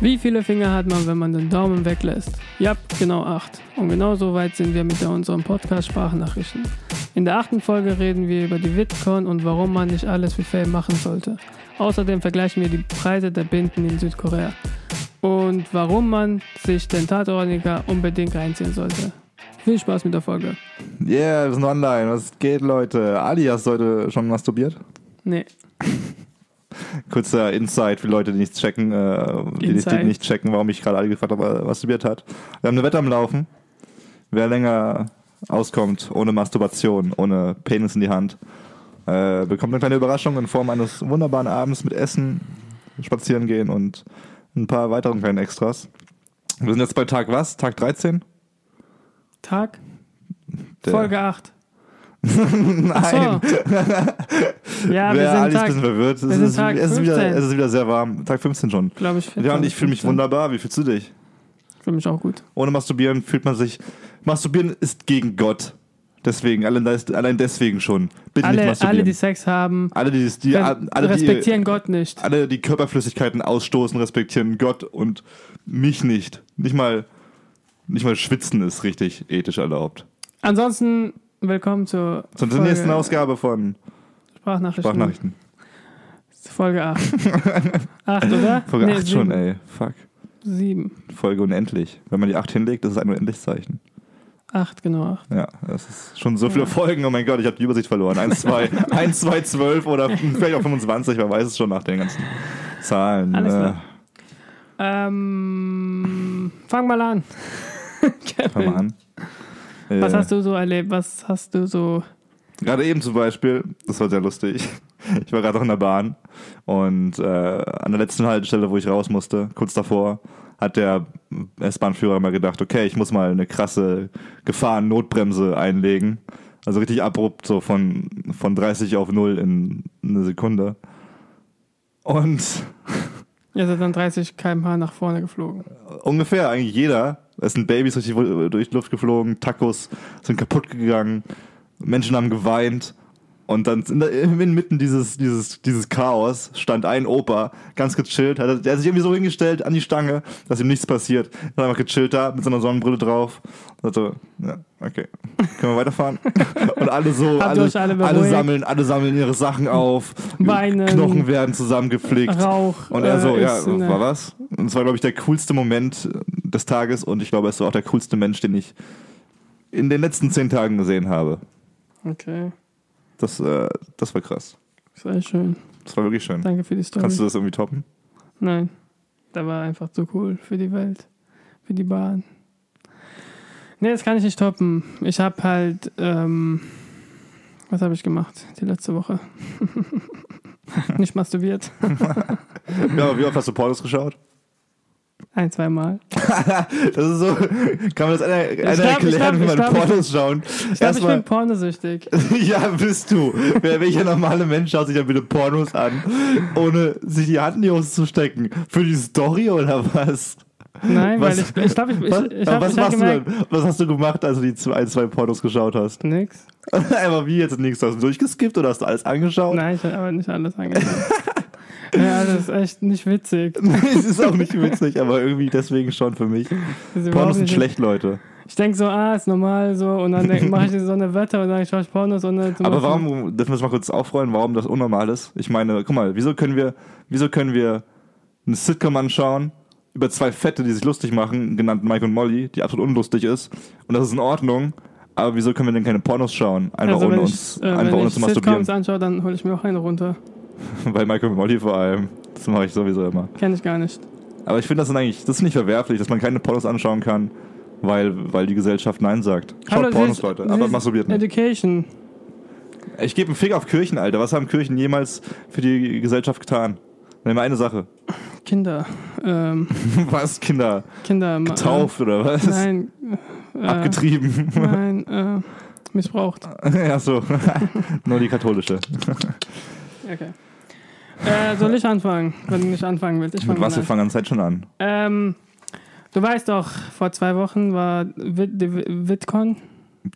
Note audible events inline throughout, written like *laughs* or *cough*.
Wie viele Finger hat man, wenn man den Daumen weglässt? Ja, genau acht. Und genau so weit sind wir mit unserem Podcast Sprachnachrichten. In der achten Folge reden wir über die Bitcoin und warum man nicht alles wie Fame machen sollte. Außerdem vergleichen wir die Preise der Binden in Südkorea. Und warum man sich den Tatoraniker unbedingt reinziehen sollte. Viel Spaß mit der Folge. Yeah, wir sind online. Was geht, Leute? Ali, hast du heute schon masturbiert? Nee. Kurzer Insight für Leute, die nichts checken, äh, die, nicht, die nicht checken, warum ich gerade Ali gefragt habe, was masturbiert hat. Wir haben eine Wette am Laufen. Wer länger auskommt, ohne Masturbation, ohne Penis in die Hand, äh, bekommt eine kleine Überraschung in Form eines wunderbaren Abends mit Essen, spazieren gehen und ein paar weiteren kleinen Extras. Wir sind jetzt bei Tag was? Tag 13? Tag? Der- Folge 8. *laughs* Nein. So. *laughs* ja, wir sind Ali ist ein Tag, bisschen verwirrt. Es sind ist, Tag es, ist wieder, 15. es ist wieder sehr warm. Tag 15 schon. glaube ich, Ja, und ich fühle mich 15. wunderbar. Wie fühlst du dich? Fühle mich auch gut. Ohne Masturbieren fühlt man sich. Masturbieren ist gegen Gott. Deswegen, allein, deswegen schon. Bitte nicht Alle, masturbieren. alle, die Sex haben, alle, die, die, alle, die, respektieren Gott nicht. alle, die Körperflüssigkeiten ausstoßen, respektieren Gott und mich nicht. Nicht mal, nicht mal schwitzen ist richtig ethisch erlaubt. Ansonsten willkommen zur, Zur nächsten Ausgabe von Sprachnachrichten. Sprachnachrichten. Folge 8. 8, *laughs* oder? Folge Nee, 8 schon, sieben. ey. Fuck. 7. Folge unendlich. Wenn man die 8 hinlegt, das ist ein Unendlichzeichen. 8, genau 8. Ja, das ist schon so viele Folgen. Oh mein Gott, ich habe die Übersicht verloren. 1, 2, 1, 2, 12 oder vielleicht auch 25, wer weiß es schon nach den ganzen Zahlen. Alles Äh, klar. Ähm, fang mal an. *laughs* Fang mal an. Was Äh, hast du so erlebt? Was hast du so. Gerade eben zum Beispiel, das war sehr lustig. Ich war gerade noch in der Bahn und äh, an der letzten Haltestelle, wo ich raus musste, kurz davor, hat der S-Bahn-Führer mal gedacht, okay, ich muss mal eine krasse Gefahren-Notbremse einlegen. Also richtig abrupt, so von, von 30 auf 0 in eine Sekunde. Und *laughs* Ihr seid dann 30 km/h nach vorne geflogen. ungefähr eigentlich jeder. Es sind Babys durch die, durch die Luft geflogen, Tacos sind kaputt gegangen, Menschen haben geweint. Und dann inmitten dieses, dieses, dieses Chaos stand ein Opa, ganz gechillt, hat, der hat sich irgendwie so hingestellt an die Stange, dass ihm nichts passiert. Hat einfach gechillt da mit seiner Sonnenbrille drauf. So, ja, okay. Können wir weiterfahren? *laughs* Und alle so, alle, alle alle, sammeln, alle sammeln ihre Sachen auf. Weinen. Knochen werden zusammengepflegt. Rauch. Und er so, äh, ja, ne, war was? Und es war, glaube ich, der coolste Moment des Tages und ich glaube, es war auch der coolste Mensch, den ich in den letzten zehn Tagen gesehen habe. Okay. Das, äh, das war krass. Sehr schön. Das war wirklich schön. Danke für die Story. Kannst du das irgendwie toppen? Nein. Der war einfach zu cool für die Welt. Für die Bahn. Nee, das kann ich nicht toppen. Ich habe halt. Ähm, was habe ich gemacht die letzte Woche? *laughs* nicht masturbiert. *laughs* Ja, aber wie oft hast du Pornos geschaut? Ein, zwei Mal. *laughs* Das ist so, kann man das einer, einer glaub, erklären, glaub, wie man Pornos schauen? Ich glaube, ich bin pornosüchtig. *laughs* ja, bist du. Wer, welcher normale Mensch schaut sich dann bitte Pornos an, ohne sich die Hand in die Hose zu stecken? Für die Story oder was? Nein, Was- weil ich, ich glaube, ich, ich, was, ich, hab, was, ich hab machst du gemerkt, dann? was hast du gemacht, als du die zwei, ein, zwei Pornos geschaut hast? nix. *laughs* Aber wie jetzt nichts? Hast du durchgeskippt oder hast du alles angeschaut? Nein, ich habe aber nicht alles angeschaut. Ja, das ist echt nicht witzig. *laughs* es ist auch nicht witzig, aber irgendwie deswegen schon für mich. Pornos sind schlecht, Leute. Ich denke so, ah, ist normal so und dann mache ich so eine Wette und dann schaue ich Pornos und dann Aber warum, dürfen wir es mal kurz aufrollen, warum das unnormal ist? Ich meine, guck mal, wieso können wir, wieso können wir eine Sitcom anschauen über zwei Fette, die sich lustig machen, genannt Mike und Molly, die absolut unlustig ist und das ist in Ordnung, aber wieso können wir denn keine Pornos schauen? Einfach also, ohne wenn uns, ich, äh, einfach wenn ohne ich zu masturbieren. Sitcoms anschaue, dann hole ich mir auch eine runter. *laughs* Bei und Molly vor allem. Das mache ich sowieso immer. Kenne ich gar nicht. Aber ich finde das sind eigentlich, das ist nicht verwerflich, dass man keine Pornos anschauen kann, weil, weil die Gesellschaft Nein sagt. Schaut Hallo, Pornos, Leute, aber masturbiert nicht. Education. Ich gebe einen Fick auf Kirchen, Alter. Was haben Kirchen jemals für die Gesellschaft getan? Nimm eine Sache. Kinder. Ähm, *laughs* Was? Kinder Kinder. getauft oder was? Äh, nein. Äh, Abgetrieben. Nein, äh, missbraucht. *laughs* ja, so. Nur die katholische. Okay. Äh, soll ich anfangen, wenn du nicht anfangen willst? Ich Mit was? Wir an. fangen an Zeit schon an. Ähm, du weißt doch, vor zwei Wochen war die VidCon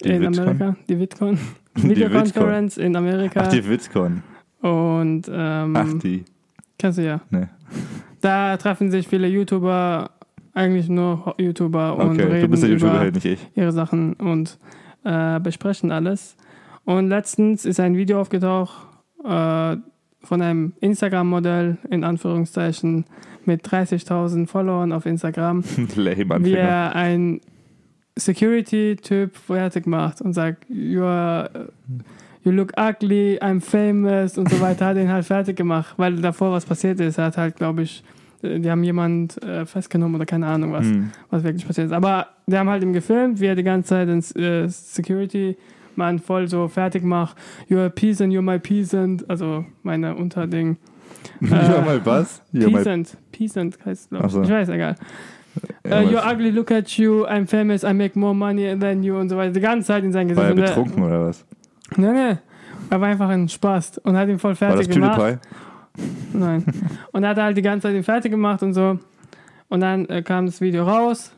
in? Amerika. Die VidCon. *laughs* Die Videoconference in Amerika. Ach, die VidCon. Und ähm, Ach, die. Kennst du ja. Nee. Da treffen sich viele YouTuber, eigentlich nur YouTuber und Okay, reden du bist der über YouTuber, nicht ich. ihre Sachen und äh, besprechen alles. Und letztens ist ein Video aufgetaucht äh, von einem Instagram-Modell, in Anführungszeichen, mit 30.000 Followern auf Instagram, *laughs* wie er ein Security-Typ fertig macht und sagt, you, are, you look ugly, I'm famous und so weiter, hat ihn halt fertig gemacht, weil davor was passiert ist. Er hat halt, glaube ich, äh, die haben jemand äh, festgenommen oder keine Ahnung was Hm. was wirklich passiert ist. Aber die haben halt ihm gefilmt, wie er die ganze Zeit den äh, Security-Mann voll so fertig macht. You're a peasant, you're my peasant. Also meine Unterding. *laughs* ja, mal was? Ja, mal, Peasant. Peasant heißt glaube ich. so. Ich weiß, egal. ja, Uh, you're ugly, look at you, I'm famous, I make more money than you und so weiter. Die ganze Zeit in sein Gesicht. war er betrunken oder was? Nee, nee. Er war einfach ein Spaß und hat ihn voll War das fertig gemacht. PewDiePie? Nein. Und er hat halt die ganze Zeit ihn fertig gemacht und so. Und dann äh, kam das Video raus.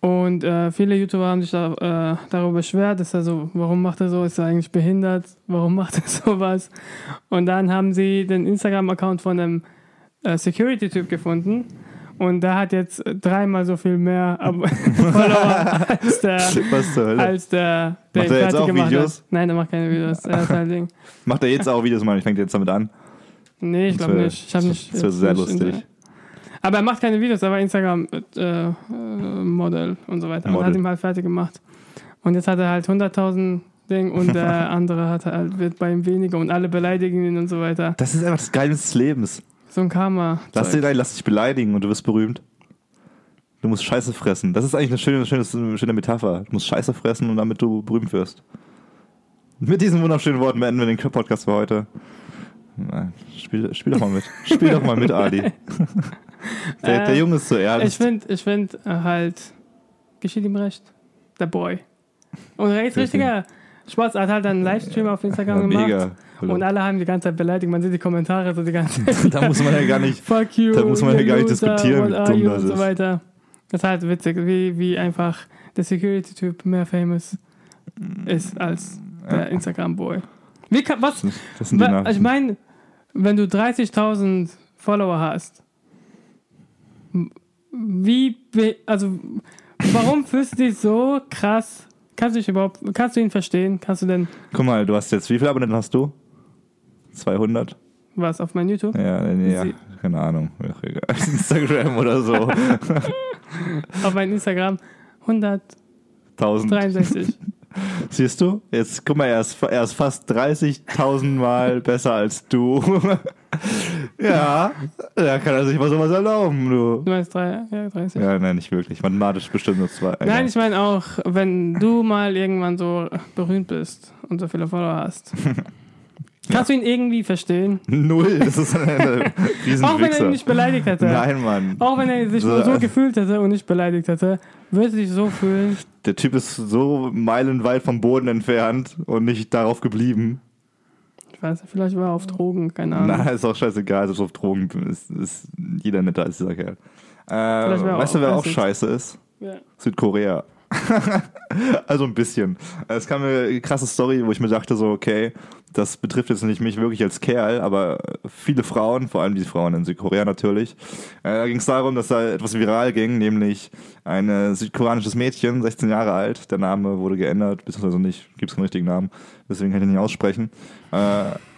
Und äh, viele YouTuber haben sich da, äh, darüber beschwert, dass er so, warum macht er so, ist er eigentlich behindert, warum *laughs* macht er sowas? Und dann haben sie den Instagram-Account von einem äh, Security-Typ gefunden. Und der hat jetzt dreimal so viel mehr *laughs* Ab Follower *laughs* als der, Was zur Hölle? als der, der Macht er jetzt auch Videos? hat. Nein, der macht keine Videos. Er hat halt Ding. Macht er jetzt auch Videos, Mann? Ich fange jetzt damit an. Nee, ich glaube nicht. Ich habe das- nicht. das wär jetzt sehr lustig. Aber er macht keine Videos, er war Instagram-Model äh, Model und so weiter. Und Model. hat ihn halt fertig gemacht. Und jetzt hat er halt 100.000 Ding und *laughs* der andere hat halt, wird bei ihm weniger und alle beleidigen ihn und so weiter. Das ist einfach das Geheimnis des Lebens. So ein Karma. Lass, dir, lass dich beleidigen und du wirst berühmt. Du musst Scheiße fressen. Das ist eigentlich eine schöne, schöne, schöne Metapher. Du musst Scheiße fressen und damit du berühmt wirst. Mit diesen wunderschönen Worten beenden wir den Podcast für heute. Nein, Spiel, spiel doch mal mit. Spiel doch mal mit, *laughs* Ali. *laughs* *laughs* Der, der Äh, Junge ist so Ich ernst. finde ich find äh, halt, geschieht ihm recht. Der Boy. Und ist richtiger Spaß. Er hat halt einen Livestream auf Instagram Ja, gemacht. mega. Und alle haben die ganze Zeit beleidigt. Man sieht die Kommentare so die ganze *laughs* Zeit. Da muss man ja gar nicht. Fuck you. Da muss man ja gar nicht loser, diskutieren, wie dumm das und so ist. weiter. Das ist halt witzig, wie, wie einfach der Security-Typ mehr famous ist als der Instagram-Boy. Wie kann, was? Das sind die Nachrichten. Ich meine, wenn du 30.000 Follower hast, wie, also, warum fühlst du dich so krass? Kannst du dich überhaupt, kannst du ihn verstehen? Kannst du denn Guck mal, du hast jetzt, wie viele Abonnenten hast du? 200? was auf mein YouTube? Ja, nee, ja keine Ahnung. Ach, egal. *laughs* Instagram oder so. *laughs* Auf mein Instagram 1000. 163. *laughs* Siehst du? Jetzt, guck mal, er ist, er ist fast 30.000 Mal besser als du. *laughs* ja, da kann er sich mal sowas erlauben, du. Du meinst drei, ja, 30. Ja, nein, nicht wirklich. Mathematisch bestimmt nur zwei. Nein, ich meine auch, wenn du mal irgendwann so berühmt bist und so viele Follower hast. *laughs* Kannst du ihn irgendwie verstehen? Null, das ist eine *laughs* riesen Auch wenn er ihn nicht beleidigt hätte. Nein, Mann. Auch wenn er sich So, so also- gefühlt hätte und nicht beleidigt hätte, würde sich so fühlen. Der Typ ist so meilenweit vom Boden entfernt und nicht darauf geblieben. Ich weiß nicht, vielleicht war er auf Drogen, keine Ahnung. Na, ist auch scheißegal, ist auf Drogen ist, ist jeder netter als dieser Kerl. Äh, weißt du, wer auch scheiße ist? Ja. Südkorea. *laughs* also ein bisschen. Es kam eine krasse Story, wo ich mir dachte so, okay, das betrifft jetzt nicht mich wirklich als Kerl, aber viele Frauen, vor allem die Frauen in Südkorea natürlich, äh, ging es darum, dass da etwas viral ging, nämlich ein südkoreanisches Mädchen, 16 Jahre alt, der Name wurde geändert, beziehungsweise nicht, gibt es keinen richtigen Namen, deswegen kann ich ihn nicht aussprechen. Äh,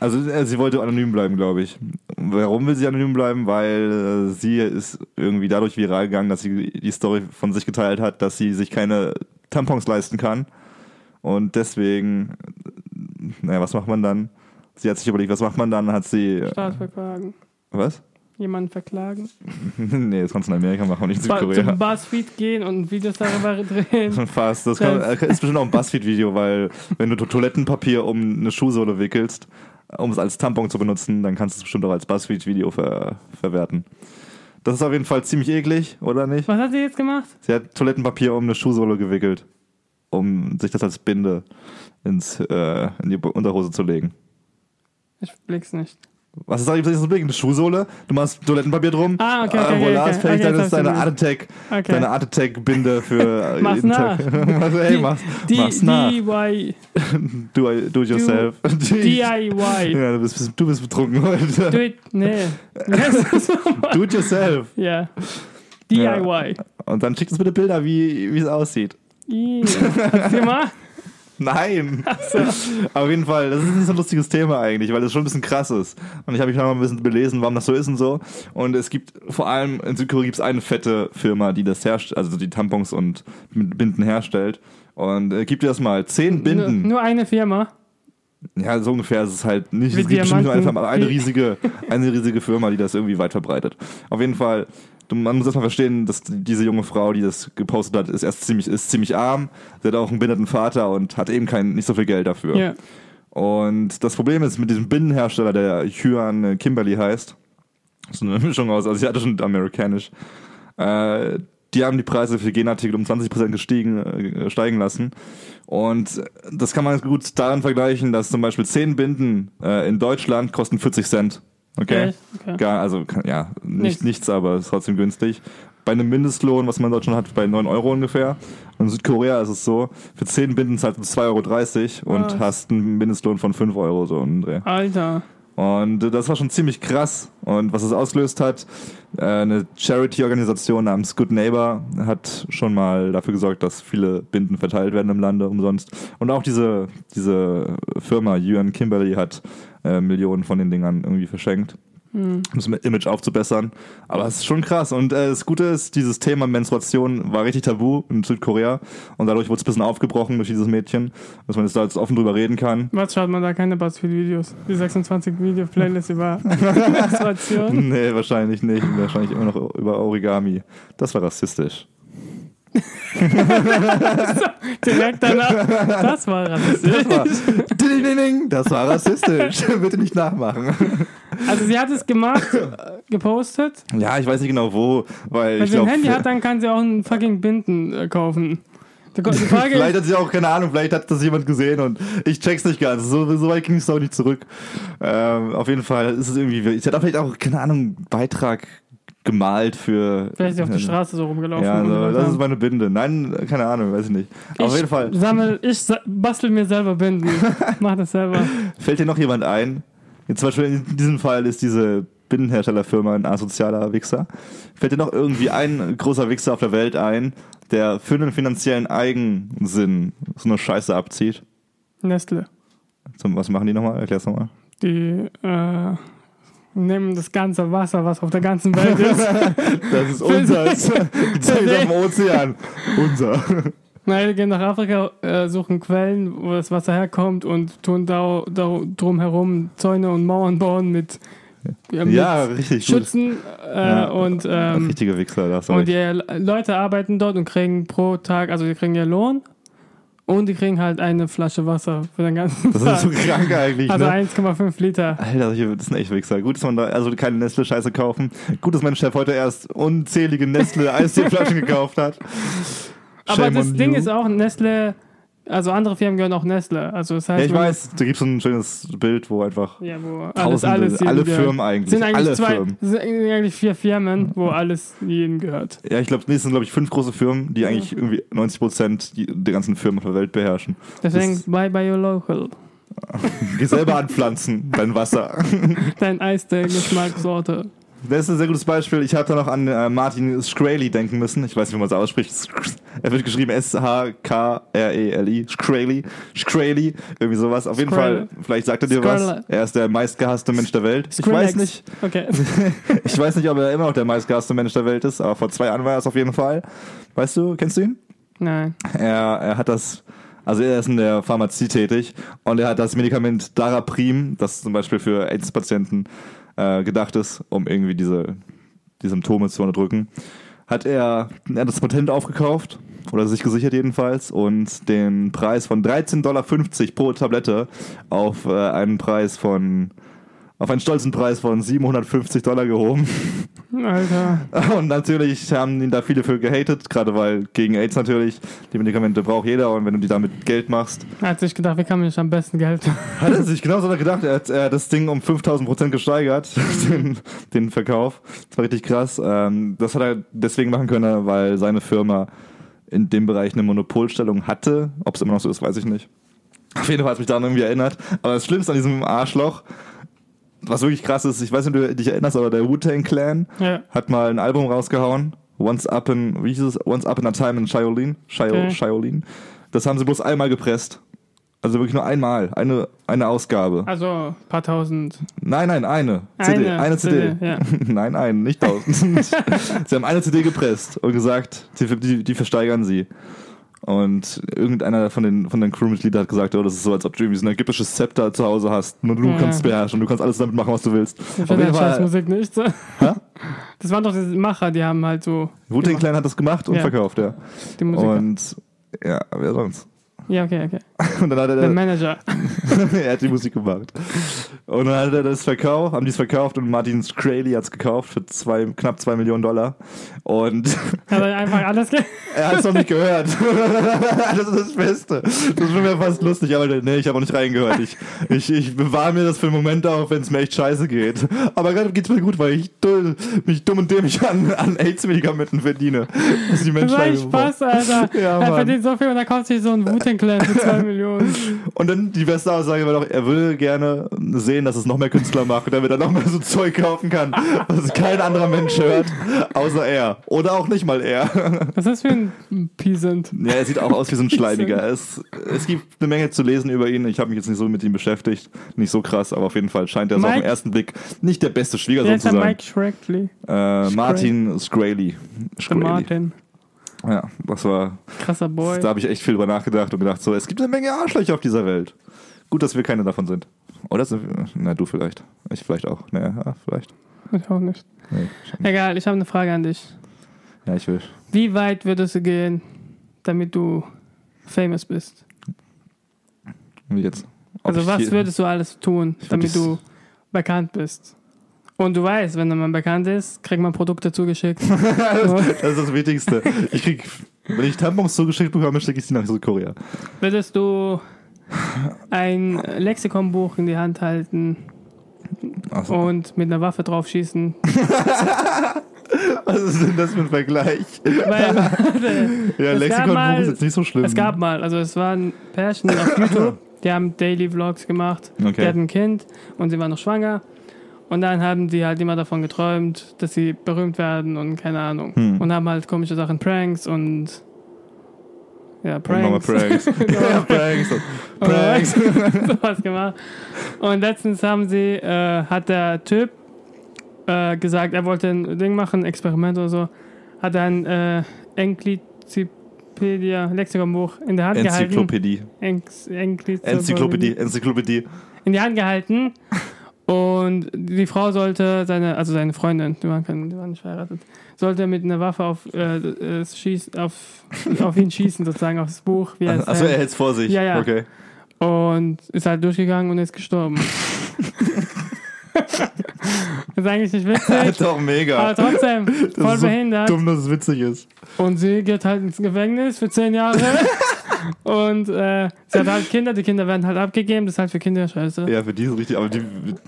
also äh, sie wollte anonym bleiben, glaube ich. Warum will sie anonym bleiben? Weil äh, sie ist irgendwie dadurch viral gegangen, dass sie die Story von sich geteilt hat, dass sie sich keine Tampons leisten kann. Und deswegen, äh, naja, was macht man dann? Sie hat sich überlegt, was macht man dann? Hat sie, äh, Staat verklagen. was? Jemanden verklagen. *laughs* nee, das kannst du in Amerika machen und nicht in Südkorea. zum Buzzfeed gehen und Videos darüber *laughs* drehen. Schon fast. Das kann, Das- ist bestimmt auch ein Buzzfeed-Video, weil wenn du Toilettenpapier um eine Schuhsohle wickelst, um es als Tampon zu benutzen, dann kannst du es bestimmt auch als Buzzfeed-Video ver verwerten. Das ist auf jeden Fall ziemlich eklig, oder nicht? Was hat sie jetzt gemacht? Sie hat Toilettenpapier um eine Schuhsohle gewickelt, um sich das als Binde ins, äh, in die Unterhose zu legen. Ich blick's nicht. Was ist eigentlich das Problem? Eine Schuhsohle, du machst Toilettenpapier drum. Ah, okay, okay, äh, okay, voilà, okay. fertig, Okay, dann ist deine Art Attack, Okay. deine Art Attack Binde für *laughs* Mach's jeden nach. Tag. *laughs* hey, mach's, Die, mach's nach. DIY. *laughs* Do, I- do it yourself. DIY. ja, du bist, du bist betrunken heute. Do it. Nee. Do it yourself. ja. DIY. Und dann schickt uns bitte Bilder, wie es aussieht. Hast du gemacht? Nein. *laughs* Auf jeden Fall, das ist nicht so ein lustiges Thema eigentlich, weil das schon ein bisschen krass ist. Und ich habe mich noch mal ein bisschen belesen, warum das so ist und so. Und es gibt vor allem in Südkorea gibt es eine fette Firma, die das herstellt, also die Tampons und Binden herstellt. Und äh, gibt dir das mal zehn Nur, Binden. nur eine Firma. Ja, so ungefähr ist es halt nicht. Wie es gibt bestimmt nur eine. Firma, aber eine riesige, eine riesige Firma, die das irgendwie weit verbreitet. Auf jeden Fall, man muss erstmal verstehen, dass diese junge Frau, die das gepostet hat, ist erst ziemlich, ist ziemlich arm. Sie hat auch einen behinderten Vater und hat eben kein, nicht so viel Geld dafür. Ja. Und das Problem ist mit diesem Binnenhersteller, der Huan Kimberly heißt, so eine Mischung aus asiatisch und amerikanisch, äh, die haben die Preise für Genartikel um 20% gestiegen, äh, steigen lassen. Und das kann man gut daran vergleichen, dass zum Beispiel 10 Binden äh, in Deutschland kosten 40 Cent. Okay? Okay. Gar, also, ja, nicht, Nichts. nichts, aber ist trotzdem günstig. Bei einem Mindestlohn, was man in Deutschland hat, bei 9 Euro ungefähr. Und in Südkorea ist es so, für 10 Binden zahlst du 2,30 Euro und Was? hast einen Mindestlohn von 5 Euro so einen Dreh. Alter. Und äh, das war schon ziemlich krass. Und was es ausgelöst hat, äh, eine Charity-Organisation namens Good Neighbor hat schon mal dafür gesorgt, dass viele Binden verteilt werden im Lande umsonst. Und auch diese, diese Firma, Yuan Kimberly, hat äh, Millionen von den Dingern irgendwie verschenkt. Um das Image aufzubessern. Aber es ist schon krass. Und äh, das Gute ist, dieses Thema Menstruation war richtig tabu in Südkorea. Und dadurch wurde es ein bisschen aufgebrochen durch dieses Mädchen, dass man jetzt da jetzt offen drüber reden kann. Was schaut man da keine Buzzfeed-Videos? Die 26 Video-Playlist über *laughs* Menstruation. Nee, wahrscheinlich nicht. Wahrscheinlich immer noch über Origami. Das war rassistisch. *laughs* Direkt danach. Das war rassistisch. Das war, ding, ding, ding, das war rassistisch. *laughs* Bitte nicht nachmachen. Also sie hat es gemacht, *laughs* gepostet. Ja, ich weiß nicht genau wo, weil Wenn ich sie ein Handy hat, dann kann sie auch einen fucking Binden äh, kaufen. Vielleicht hat sie auch keine Ahnung, vielleicht hat das jemand gesehen und ich check's nicht ganz. So, so weit ging es auch nicht zurück. Ähm, auf jeden Fall ist es irgendwie, ich hatte vielleicht auch, keine Ahnung, Beitrag gemalt für. vielleicht ist sie auf der Straße so rumgelaufen. Ja, so, das haben- ist meine Binde. Nein, keine Ahnung, weiß ich nicht. auf ich jeden Fall. Sammel, ich sa- bastel mir selber Binden. *laughs* Mach das selber. Fällt dir noch jemand ein? Jetzt zum Beispiel in diesem Fall ist diese Bindenherstellerfirma ein asozialer Wichser. Fällt dir noch irgendwie ein großer Wichser auf der Welt ein, der für einen finanziellen Eigensinn so eine Scheiße abzieht? Nestle. Zum, was machen die nochmal? Erklär's nochmal. Die äh, nehmen das ganze Wasser, was auf der ganzen Welt ist. *laughs* Das ist unser. Es auf dem Ozean. Unser. Nein, die gehen nach Afrika, äh, suchen Quellen, wo das Wasser herkommt und tun da, da drumherum Zäune und Mauern bauen mit, ja, mit Ja, richtig. Schützen äh, Ja. und, ähm, Richtige Wichser, da hast du und die Leute arbeiten dort und kriegen pro Tag, also die kriegen ja Lohn und die kriegen halt eine Flasche Wasser für den ganzen Das Tag. ist so krank eigentlich, also ne? 1,5 Liter. Alter, das sind echt Wichser. Gut, dass man da also keine Nestle-Scheiße kaufen. Gut, dass mein Chef heute erst unzählige Nestle-Eistee-Flaschen *laughs* gekauft hat. Aber Shame das on Ding you. ist auch, Nestle, also andere Firmen gehören auch Nestle. Also das heißt, Ja, ich weiß, da gibt es so ein schönes Bild, wo einfach Ja, wo alles, alles alle gehört. Firmen eigentlich, sind eigentlich alle zwei, Firmen. sind eigentlich vier Firmen, wo alles jedem gehört. Ja, ich glaube, es sind, glaube ich, fünf große Firmen, die eigentlich irgendwie 90 Prozent der ganzen Firmen auf der Welt beherrschen. Deswegen, Das- bye bye your local. *laughs* Geh selber anpflanzen, dein Wasser. *laughs* Dein Eis der Geschmackssorte. Das ist ein sehr gutes Beispiel. Ich habe da noch an äh, Martin Shkreli denken müssen. Ich weiß nicht, wie man es ausspricht. Er wird geschrieben S-H-K-R-E-L-I. Shkreli. Shkreli. Irgendwie sowas. Auf jeden. Fall, vielleicht sagt er dir was. Er ist der meistgehasste Mensch der Welt. Ich weiß nicht, Okay. *laughs* ich weiß nicht, ob er immer noch der meistgehasste Mensch der Welt ist, aber vor zwei Jahren war er es auf jeden Fall. Weißt du, kennst du ihn? Nein. Er, er hat das, also er ist in der Pharmazie tätig und er hat das Medikament Daraprim, das zum Beispiel für AIDS-Patienten äh, gedacht ist, um irgendwie diese die Symptome zu unterdrücken, hat er, er hat das Patent aufgekauft oder sich gesichert jedenfalls und den Preis von 13,50 Dollar pro Tablette auf äh, einen Preis von auf einen stolzen Preis von 750 Dollar gehoben. Alter. *laughs* Und natürlich haben ihn da viele für gehatet, gerade weil gegen AIDS natürlich, die Medikamente braucht jeder und wenn du die damit Geld machst. Er hat sich gedacht, wie kann man nicht am besten Geld? *laughs* Hat er sich genauso gedacht, er hat, hat das Ding um 5000 Prozent gesteigert, *laughs* den, den Verkauf. Das war richtig krass. Ähm, das hat er deswegen machen können, weil seine Firma in dem Bereich eine Monopolstellung hatte. Ob es immer noch so ist, weiß ich nicht. Auf jeden Fall hat es mich daran irgendwie erinnert. Aber das Schlimmste an diesem Arschloch, was wirklich krass ist, ich weiß nicht, ob du dich erinnerst, aber der Wu-Tang Clan Ja. hat mal ein Album rausgehauen. Once Up in, wie hieß es? Once Up in a Time in Shaolin. Shio, Okay. Shaolin. Das haben sie bloß einmal gepresst. Also wirklich nur einmal. Eine, eine Ausgabe. Also ein paar tausend. Nein, nein, eine. CD. Eine Eine CD. CD, ja. *laughs* nein, ein, nicht tausend. *laughs* sie haben eine CD gepresst und gesagt, die, die, die versteigern sie. Und irgendeiner von den, von den Crewmitgliedern hat gesagt, oh, das ist so, als ob du irgendwie so ein ägyptisches Zepter zu Hause hast. Nur du Ja. kannst es beherrschen und du kannst alles damit machen, was du willst. Ich Auf finde jeden halt scheiß Fall, Musik nicht so. Hä? Das waren doch diese Macher, die haben halt so Wu-Tang Clan hat das gemacht und Ja. verkauft, ja. die Musik. Und ja, wer sonst? Ja, okay, okay. *laughs* Und dann hat er Der Manager. *laughs* er hat die Musik gemacht. Und dann hat er das verkauft, haben die es verkauft und Martin Shkreli hat es gekauft für zwei, knapp zwei Millionen Dollar. Und *laughs* Hat er einfach alles ge er hat es noch nicht gehört. das ist das Beste. Das ist schon wieder fast lustig, aber nee, ich habe auch nicht reingehört. Ich, ich, ich bewahre mir das für einen Moment auf, wenn es mir echt scheiße geht. Aber gerade geht's mir gut, weil ich dull, mich dumm und dämlich an, an AIDS-Medikamenten verdiene. Dass die Das Menschen war Spaß, Alter. Ja, er verdient so viel und dann kauft sich so ein Wu-Tang-Clan für 2 *laughs* Millionen. Und dann die beste Aussage war doch, er will gerne sehen, dass es noch mehr Künstler macht, damit er noch mehr so Zeug kaufen kann, was kein anderer Mensch hört, außer er. Oder auch nicht mal er. *laughs* Was ist das für ein Peasant? Ja, er sieht auch aus wie so ein Schleimiger. Es, es gibt eine Menge zu lesen über ihn. Ich habe mich jetzt nicht so mit ihm beschäftigt. Nicht so krass, aber auf jeden Fall scheint er so auf den ersten Blick nicht der beste Schwiegersohn zu sein. Mike Shrekley? Äh, Martin Scraley. Scraley. Martin. Ja, das war, Krasser Boy. da habe ich echt viel drüber nachgedacht und gedacht, so, es gibt eine Menge Arschlöcher auf dieser Welt. Gut, dass wir keine davon sind. Oder sind wir, na, du vielleicht. Ich vielleicht auch. Naja, ja, vielleicht. Ich auch nicht. Nee, schon. Egal, ich habe eine Frage an dich. Ja, ich will. Wie weit würdest du gehen, damit du famous bist? Wie jetzt? Ob Also ich was würdest du alles tun, damit du bekannt bist? Und du weißt, wenn man bekannt ist, kriegt man Produkte zugeschickt. *laughs* das, das ist das Wichtigste. Ich krieg, wenn ich Tampons zugeschickt bekomme, schicke ich sie nach Südkorea. Würdest du ein Lexikonbuch in die Hand halten Achso. und mit einer Waffe drauf schießen? *laughs* Was ist denn das für ein Vergleich? Weil, *laughs* Ja, Es Lexikon gab mal- ist jetzt nicht so schlimm. es gab mal, also es war ein Pärchen auf *coughs* YouTube, die haben Daily Vlogs gemacht. Die Okay. hatten ein Kind und sie war noch schwanger. Und dann haben die halt immer davon geträumt, dass sie berühmt werden und keine Ahnung. Hm. Und haben halt komische Sachen, Pranks und ja, Und nochmal Pranks. Pranks. *laughs* ja, Pranks. Pranks. *laughs* sowas gemacht. Und letztens haben sie, äh, hat der Typ äh, gesagt, er wollte ein Ding machen, ein Experiment oder so, hat ein äh, Encyclopedia, Lexikonbuch in der Hand gehalten. Enzyklopädie. Enx- Encyclopädie. Enzyklopädie. Enzyklopädie. In die Hand gehalten. Und die Frau sollte seine, also seine Freundin, die waren, die waren nicht verheiratet, sollte mit einer Waffe auf, äh, äh, schieß, auf, *laughs* auf ihn schießen, sozusagen, auf das Buch. Wie er Achso, er hält. es vor sich. Ja, ja. Okay. Und ist halt durchgegangen und ist gestorben. das *laughs* *laughs* ist eigentlich nicht witzig, Doch, mega. aber trotzdem Das voll ist so behindert. dumm, dass es witzig ist. Und sie geht halt ins Gefängnis für zehn Jahre. Und äh, sie hat halt Kinder, die Kinder werden halt abgegeben, das ist halt für Kinder scheiße. Ja, für die ist es richtig, aber die,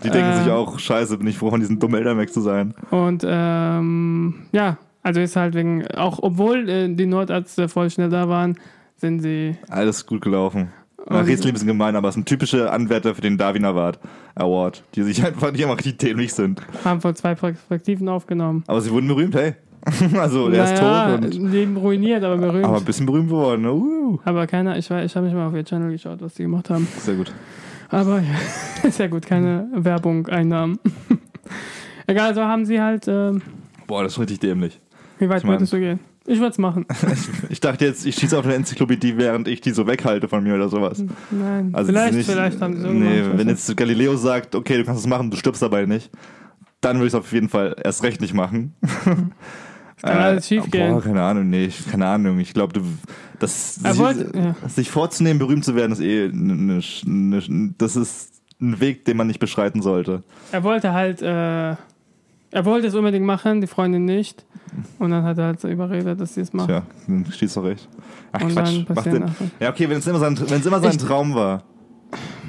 die denken Äh. sich auch, scheiße, bin ich froh, von diesen dummen Eltern weg zu sein. Und ähm, ja, also ist halt wegen, auch obwohl äh, die Notärzte voll schnell da waren, sind sie. Alles gut gelaufen. Ein bisschen gemein, aber es sind typische Anwärter für den Darwin Award Award, die sich *laughs* einfach nicht einfach richtig dämlich sind. haben wohl zwei Perspektiven aufgenommen. Aber sie wurden berühmt, hey. *laughs* Also, er ist Naja, tot und. Leben ruiniert, aber berühmt. Aber Aber, ein bisschen berühmt geworden. ne? Uh, keiner, ich, weiß- ich habe nicht mal auf ihr Channel geschaut, was die gemacht haben. sehr gut. Aber ja, *laughs* ist ja gut, keine Werbung, Einnahmen. *laughs* Egal, so haben sie halt. Ähm, Boah, das ist richtig dämlich. wie weit Ich mein- würdest du gehen? Ich würde es machen. Ich dachte jetzt, ich schieße auf eine Enzyklopädie, während ich die so weghalte von mir oder sowas. Nein, Also vielleicht, ist nicht, vielleicht haben sie so Nee, gemacht, wenn nicht. jetzt Galileo sagt, okay, du kannst es machen, du stirbst dabei nicht, dann würde ich es auf jeden Fall erst recht nicht machen. Kann alles schief gehen. Boah, keine Ahnung, nee, ich- keine Ahnung. Ich glaube, das, sich, wollte- ja. sich vorzunehmen, berühmt zu werden, ist eh, ne, ne, das ist ein Weg, den man nicht beschreiten sollte. Er wollte halt, äh, er wollte es unbedingt machen, die Freundin nicht. Und dann hat er halt so überredet, dass sie es macht. Tja, dann stehst du recht. Ach, Und Quatsch. passieren den, ja, okay, wenn es immer sein, wenn es immer sein Ich- Traum war.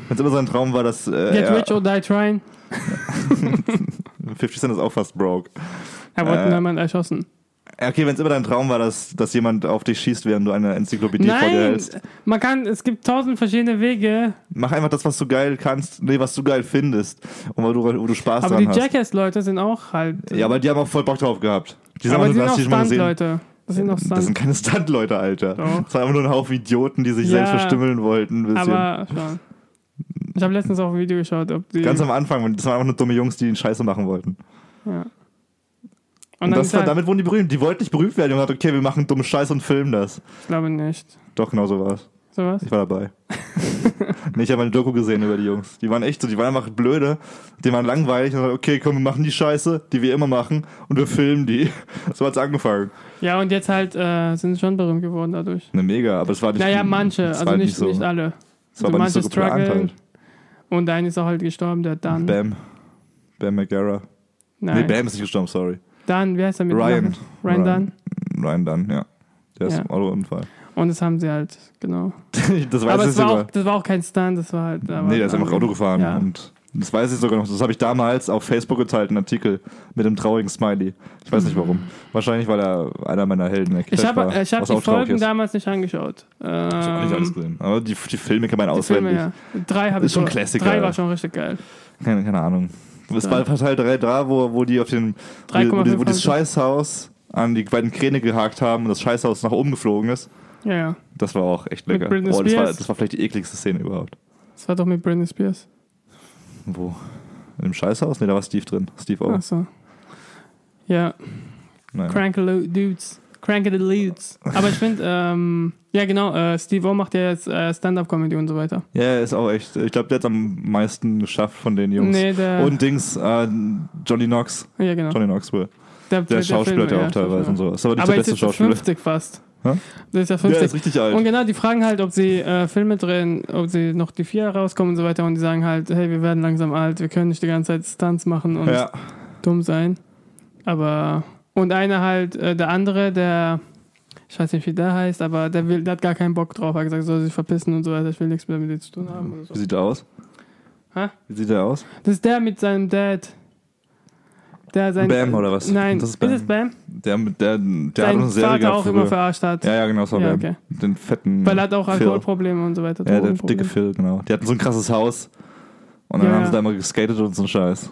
Wenn es immer sein Traum war, dass äh, Get er, rich or die trying. *laughs* 50 Cent ist auch fast broke. Er wollte Äh, jemand erschossen. Okay, wenn es immer dein Traum war, dass, dass jemand auf dich schießt, während du eine Enzyklopädie vor dir Nein, hältst. man kann, es gibt tausend verschiedene Wege, Mach einfach das, was du geil kannst, nee, was du geil findest. Und wo du, wo du Spaß aber dran die hast. Jackass-Leute sind auch halt. Ja, aber die haben auch voll Bock drauf gehabt. Die aber die sind auch die? Stunt-Leute. Das sind auch Das Stunt. sind keine Stunt-Leute, Alter. Doch. Das waren einfach nur ein Haufen Idioten, die sich Ja, selbst verstümmeln wollten. Ein bisschen. aber schon. Ich habe letztens auch ein Video geschaut, ob die. Ganz am Anfang, das waren einfach nur dumme Jungs, die den Scheiße machen wollten. ja. Und, Und, dann das war, damit wurden die berühmt. Die wollten nicht berühmt werden. Die haben gesagt, okay, wir machen dumme Scheiße und filmen das. ich glaube nicht. Doch, genau so war's. Sowas? Ich war dabei. *laughs* nee, ich habe eine Doku gesehen über die Jungs. Die waren echt so, die waren einfach blöde. Die waren langweilig und gesagt, okay, komm, wir machen die Scheiße, die wir immer machen und wir filmen die. *laughs* So hat's angefangen. Ja, und jetzt halt äh, sind sie schon berühmt geworden dadurch. Ne, mega, aber es war nicht Naja, manche, es also war halt nicht, nicht, so. alle. Es war Also aber nicht so manche halt. Und einer ist auch halt gestorben, der Dan. Bam. Bam McGarra. Nein. Nee, Bam ist nicht gestorben, sorry. Dan, wie heißt er mit Ryan. Ryan Dan. Ryan Dunn, ja. Der ist Ja. im Autounfall. Und das haben sie halt, genau. *laughs* das weiß aber ich sogar. auch, das war auch kein Stunt, das war halt. Aber, nee, der ist einfach Auto gefahren. Ja. Und das weiß ich sogar noch. Das habe ich damals auf Facebook geteilt, einen Artikel mit einem traurigen Smiley. Ich weiß nicht warum. Wahrscheinlich, weil er einer meiner Helden der Ich habe hab die Folgen damals nicht angeschaut. Ähm, Ich habe nicht alles gesehen. Aber die, die Filme kann man auswendig. Filme, ja. Drei habe ich schon. Drei war schon richtig geil. Keine, keine Ahnung. Es Ja. war Teil 3 da, wo, wo die auf den. Wo, die- wo, die, wo 3,5 das Scheißhaus an die beiden Kräne gehakt haben und das Scheißhaus nach oben geflogen ist. Ja, ja. Das war auch echt lecker. Oh, das, war, das war vielleicht die ekligste Szene überhaupt. Das war doch mit Britney Spears. Wo? In dem Scheißhaus? Ne, da war Steve drin. Steve auch. Achso. Ja, Nein. Crankle Dudes. Crankle Dudes. Aber ich finde, ähm, ja genau, äh, Steve O macht ja jetzt äh, Stand-Up-Comedy und so weiter. Ja, er ist auch echt. Ich glaube, der hat am meisten geschafft von den Jungs. Nee, der. Und Dings, äh, Johnny Knox. ja, genau. Johnny Knoxville. der, Der Schauspieler Filme, ja auch teilweise und so. Ist aber nicht Aber der beste ist er Schauspieler. 50 fast. Der ist ja Der 50. ist richtig alt. Und genau, die fragen halt, ob sie äh, Filme drehen, ob sie noch die vier rauskommen und so weiter. Und die sagen halt, hey, wir werden langsam alt, wir können nicht die ganze Zeit Stunts machen und ja. dumm sein. Aber und einer halt, äh, der andere, der, ich weiß nicht, wie der heißt, aber der will, der hat gar keinen Bock drauf. Er hat gesagt, soll sich verpissen und so weiter. Ich will nichts mehr mit dir zu tun haben oder so. Wie sieht der aus? Hä? Wie sieht der aus? Das ist der mit seinem Dad. Der sein, Bam oder was? Nein, Das ist, ist Bam. es Bam? Der, der, der hat eine Serie Vater auch immer früher. verarscht hat. Ja, ja, genau, das war Ja, Bam. okay. Den fetten. Weil er hat auch. Alkoholprobleme und so weiter. Ja, der dicke Phil, genau. Die hatten so ein krasses Haus. Und dann Ja, haben ja. sie da immer geskatet und so ein Scheiß.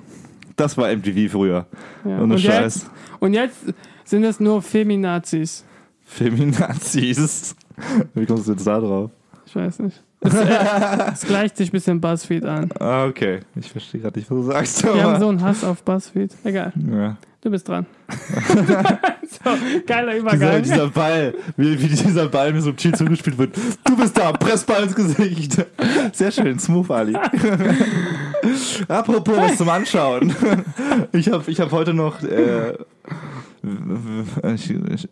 Das war MTV früher. Ja. Und ein Und, Scheiß. jetzt, und jetzt sind es nur Feminazis. Feminazis. *laughs* Wie kommst du jetzt da drauf? Ich weiß nicht. Es, äh, es gleicht sich ein bisschen Buzzfeed an. Ah, okay. Ich verstehe gerade nicht, was du sagst. Wir haben so einen Hass auf Buzzfeed. Egal, ja. du bist dran. *laughs* so, geiler dieser, Übergang. dieser Ball, wie, wie dieser Ball mir subtil zugespielt wird. Du bist da, Pressball ins Gesicht. Sehr schön, smooth, Ali. Apropos was zum Anschauen. Ich habe ich hab heute noch. Äh, ich, ich,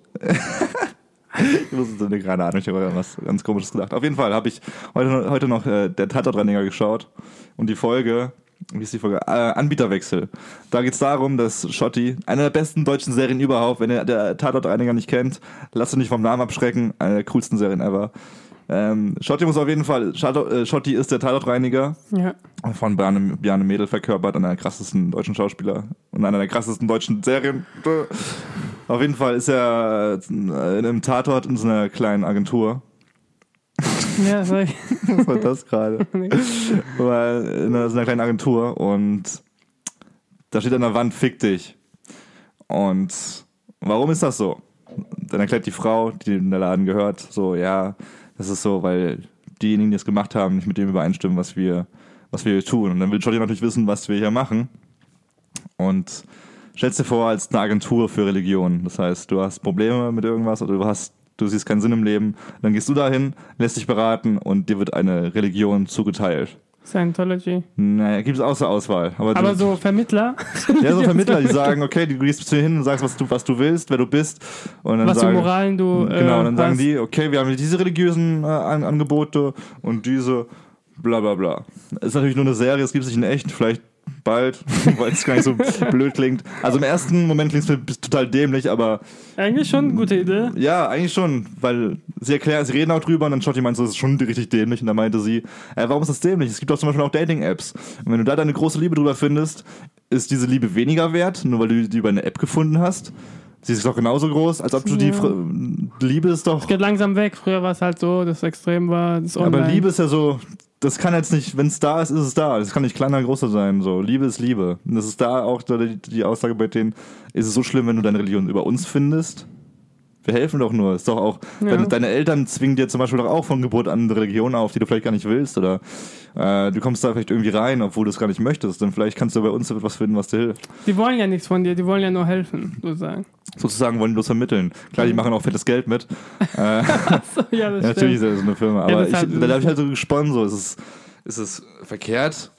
ich wusste nicht, keine Ahnung, ich habe was ganz komisches gedacht. Auf jeden Fall habe ich heute, heute noch äh, der Tatortreiniger geschaut und die Folge, wie ist die Folge? Äh, Anbieterwechsel. Da geht es darum, dass Schotti, eine der besten deutschen Serien überhaupt, wenn ihr der Tatortreiniger nicht kennt, lasst euch nicht vom Namen abschrecken, eine der coolsten Serien ever. Ähm, Schotti muss auf jeden Fall, äh, Schotti ist der Tatortreiniger Ja. von Bjarne, Bjarne Mädel verkörpert, einer der krassesten deutschen Schauspieler und einer der krassesten deutschen Serien. Auf jeden Fall ist er äh, in einem Tatort in so einer kleinen Agentur. *laughs* Ja, ich. Was war das gerade? *laughs* Weil in einer, so einer kleinen Agentur und da steht an der Wand, fick dich. Und warum ist das so? Dann erklärt die Frau, die in der Laden gehört, so, ja, das ist so, weil diejenigen, die es gemacht haben, nicht mit dem übereinstimmen, was wir, was wir hier tun. Und dann will Jolly natürlich wissen, was wir hier machen. Und stellst dir vor, als eine Agentur für Religion. Das heißt, du hast Probleme mit irgendwas oder du hast, du siehst keinen Sinn im Leben. Dann gehst du dahin, lässt dich beraten und dir wird eine Religion zugeteilt. Scientology. Naja, gibt es außer Auswahl. Aber, Aber du, so Vermittler, *laughs* ja, so Vermittler, die *laughs* sagen, okay, du gehst zu hin und sagst, was du, was du willst, wer du bist. Und dann was für sagen, Moralen du. Äh, Genau, und dann sagen hast. die, okay, wir haben diese religiösen äh, An Angebote und diese bla bla bla. Ist natürlich nur eine Serie, es gibt sich in echt, vielleicht bald, *laughs* weil es gar nicht so blöd klingt. Also im ersten Moment klingt es total dämlich, aber. Eigentlich schon eine gute Idee. Ja, eigentlich schon, weil sie erklären, sie reden auch drüber und dann schaut jemand so, das ist schon richtig dämlich. Und dann meinte sie, äh, warum ist das dämlich? Es gibt doch zum Beispiel auch Dating-Apps. Und wenn du da deine große Liebe drüber findest, ist diese Liebe weniger wert, nur weil du die über eine App gefunden hast. Sie ist doch genauso groß, als ob du die Ja. Liebe ist doch. Es geht langsam weg. Früher war es halt so, das extrem war. Das Aber Online. Liebe ist ja so, das kann jetzt nicht, wenn es da ist, ist es da. Das kann nicht kleiner, größer sein. So, Liebe ist Liebe. Und das ist da auch die, die Aussage bei denen, ist es so schlimm, wenn du deine Religion über uns findest? Wir helfen doch nur. Ist doch auch, Ja. wenn deine Eltern zwingen dir zum Beispiel doch auch von Geburt an eine Religion auf, die du vielleicht gar nicht willst. Oder äh, du kommst da vielleicht irgendwie rein, obwohl du es gar nicht möchtest. Dann vielleicht kannst du bei uns etwas finden, was dir hilft. Die wollen ja nichts von dir, die wollen ja nur helfen, sozusagen. Sozusagen wollen die bloß vermitteln. Klar, die machen auch fettes Geld mit. *laughs* Äh, So, ja, das *laughs* Ja, natürlich ist das eine Firma. Ja, Aber das ich, da habe ich halt so gesponnen, so ist es, ist es verkehrt,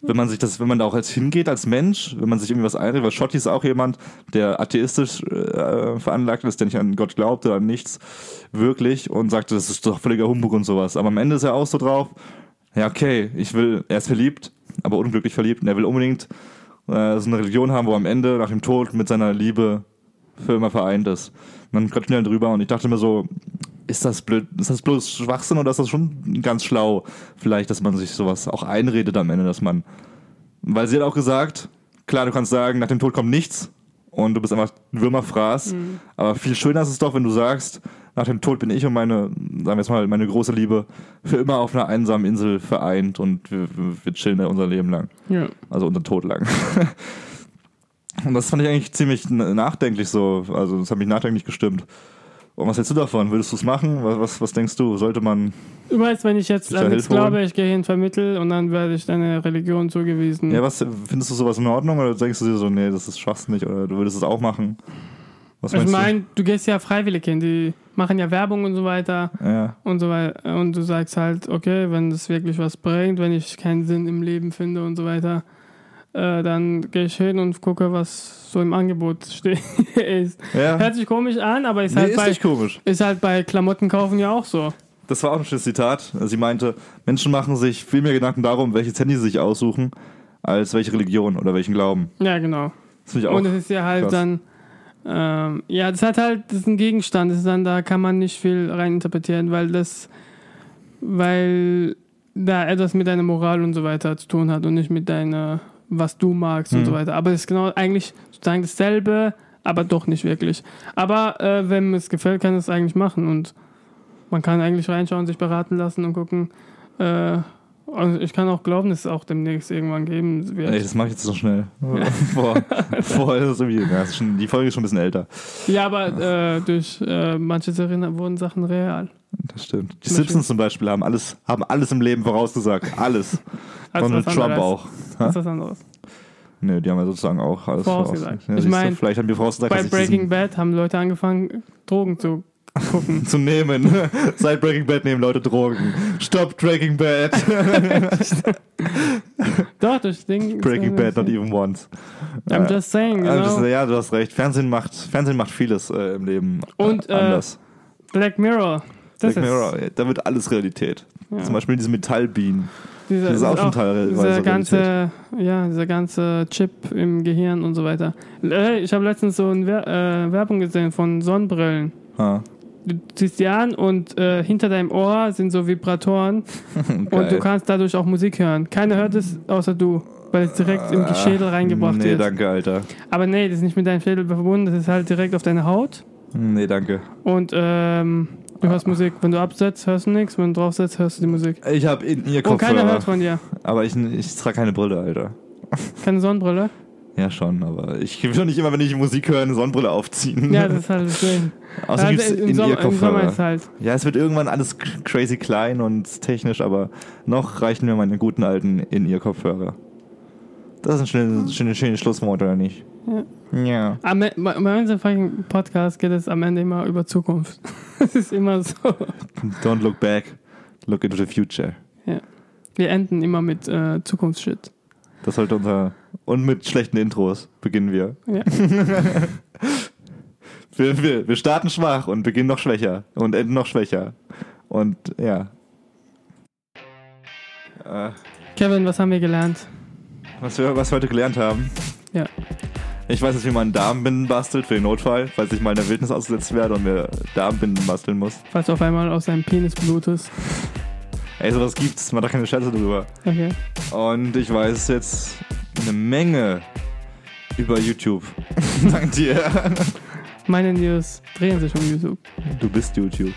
wenn man sich das, wenn man da auch als hingeht als Mensch, wenn man sich irgendwie was einredet, weil Schotti ist auch jemand, der atheistisch äh, veranlagt ist, der nicht an Gott glaubt oder an nichts wirklich und sagte, das ist doch völliger Humbug und sowas. Aber am Ende ist er auch so drauf, ja okay, ich will, er ist verliebt, aber unglücklich verliebt und er will unbedingt äh, so eine Religion haben, wo am Ende nach dem Tod mit seiner Liebe für immer vereint ist. Quatschen wir halt drüber und ich dachte mir so, ist das blöd, ist das bloß Schwachsinn oder ist das schon ganz schlau, vielleicht, dass man sich sowas auch einredet am Ende, dass man, weil sie hat auch gesagt, klar, du kannst sagen, nach dem Tod kommt nichts und du bist einfach ein Würmerfraß, aber viel schöner ist es doch, wenn du sagst, nach dem Tod bin ich und meine, sagen wir jetzt mal, meine große Liebe für immer auf einer einsamen Insel vereint und wir, wir chillen unser Leben lang. Ja. Also unser Tod lang. *laughs* Und das fand ich eigentlich ziemlich nachdenklich so. Also das hat mich nachdenklich gestimmt. Und was hältst du davon? Würdest du es machen? Was, was, was denkst du? Sollte man. Du weißt, wenn ich jetzt an nichts glaube, ich gehe hin, vermittel und dann werde ich deine Religion zugewiesen. Ja, was findest du sowas in Ordnung? Oder denkst du dir so, nee, das ist schwachsinnig oder du würdest es auch machen? Was ich meinst meine, du gehst ja freiwillig hin, die machen ja Werbung und so weiter du? Ja. und so weiter. Und du sagst halt, okay, wenn das wirklich was bringt, wenn ich keinen Sinn im Leben finde und so weiter, äh, dann gehe ich hin und gucke, was so im Angebot *laughs* steht. Ja. Hört sich komisch an, aber ist Nee, halt ist bei nicht komisch. ist halt bei Klamotten kaufen ja auch so. Das war auch ein schönes Zitat. Sie meinte, Menschen machen sich viel mehr Gedanken darum, welches Handy sie sich aussuchen, als welche Religion oder welchen Glauben. Ja, genau. Das ich auch. Und es ist ja halt krass. dann, ähm, ja, das hat halt, das ist ein Gegenstand, das ist dann, da kann man nicht viel reininterpretieren, weil das, weil da etwas mit deiner Moral und so weiter zu tun hat und nicht mit deiner, was du magst und Mhm. so weiter. Aber es ist genau eigentlich sozusagen dasselbe, aber doch nicht wirklich. Aber äh, wenn es gefällt, kann es eigentlich machen und man kann eigentlich reinschauen, sich beraten lassen und gucken. Äh, und ich kann auch glauben, dass es auch demnächst irgendwann geben wird. Ey, das mache ich jetzt so schnell. *laughs* *laughs* Vor, vorher ist es irgendwie, ja, ist schon, die Folge ist schon ein bisschen älter. Ja, aber äh, durch äh, manche Serien wurden Sachen real. Das stimmt. Die Zum Simpsons zum Beispiel haben alles, haben alles im Leben vorausgesagt. Alles. *laughs* Donald Trump auch. Das ist was anderes. Nö, die haben ja sozusagen auch alles Vorausgesagt. vorausgesagt. Ja, Ich siehst du, mein, vielleicht haben die vorausgesagt, Bei Breaking Bad haben Leute angefangen, Drogen zu gucken. *laughs* zu nehmen. *laughs* Seit Breaking Bad nehmen Leute Drogen. Stop Breaking Bad. *laughs* Doch, durch Ding. Breaking Bad, not even once. I'm just saying, Ah, das- know. Ja, du hast recht. Fernsehen macht, Fernsehen macht vieles äh, im Leben Und, äh, äh, anders. Black Mirror. Das Black Mirror, da wird alles Realität. Ja. Zum Beispiel diese Metallbienen. Dieser, Das ist auch schon teilweise dieser ganze, ja, dieser ganze Chip im Gehirn und so weiter. Äh, Ich habe letztens so eine äh, Werbung gesehen von Sonnenbrillen. Ah, Du ziehst die an und äh, hinter deinem Ohr sind so Vibratoren *laughs* und du kannst dadurch auch Musik hören. Keiner hört es außer du, weil es direkt im Schädel reingebracht nee, wird. danke, Alter. Aber nee, das ist nicht mit deinem Schädel verbunden, das ist halt direkt auf deine Haut. Nee, danke. Und ähm, du hörst Musik. Wenn du absetzt, hörst du nichts. Wenn du draufsetzt, hörst du die Musik. Ich habe in ihr Und keiner Kopfhörer, hört von dir. aber ich, ich trage keine Brille, Alter. Keine Sonnenbrille. Ja, schon, aber ich will doch nicht immer, wenn ich Musik höre, eine Sonnenbrille aufziehen. Ja, das ist halt das Ding. *laughs* Außerdem Also gibt's in Sommer, ihr Kopfhörer. ist halt. Ja, es wird irgendwann alles crazy klein und technisch, aber noch reichen mir meine guten alten in ihr Kopfhörer. Das ist ein schönes, schönes, schönes Schlusswort, oder nicht? Ja. Ja. Am, E- bei unserem Podcast geht es am Ende immer über Zukunft. *laughs* Es ist immer so. Don't look back, look into the future. Wir enden immer mit äh, Zukunftsshit. Das sollte unser. Und mit schlechten Intros beginnen wir. Ja. *laughs* Wir, wir, wir starten schwach und beginnen noch schwächer und enden noch schwächer. Und ja. Äh, Kevin, was haben wir gelernt? was wir was wir heute gelernt haben. Ich weiß jetzt, wie man Darmbinden bastelt für den Notfall, falls ich mal in der Wildnis ausgesetzt werde und mir Darmbinden basteln muss. Falls du auf einmal aus deinem Penis blutest. Ey, sowas gibt's, man da keine Scherze drüber. Okay. Und ich weiß jetzt eine Menge über YouTube. *laughs* Dank dir. Meine News drehen sich um YouTube. Du bist YouTube.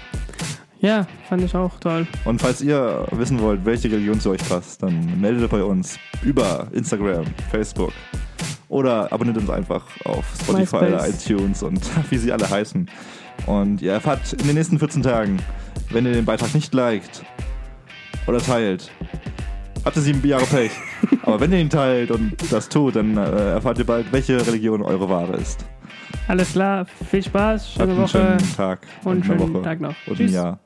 Ja, fand ich auch toll. Und falls ihr wissen wollt, welche Religion zu euch passt, dann meldet euch bei uns über Instagram, Facebook oder abonniert uns einfach auf Spotify oder iTunes und *laughs* wie sie alle heißen. Und ihr erfahrt in den nächsten 14 Tagen, wenn ihr den Beitrag nicht liked oder teilt, habt ihr sieben Jahre Pech. *laughs* Aber wenn ihr ihn teilt und das tut, dann äh, erfahrt ihr bald, welche Religion eure wahre ist. Alles klar, viel Spaß, Habt schöne einen Woche schönen Tag und schönen Woche Tag noch. und Tschüss. ein Jahr.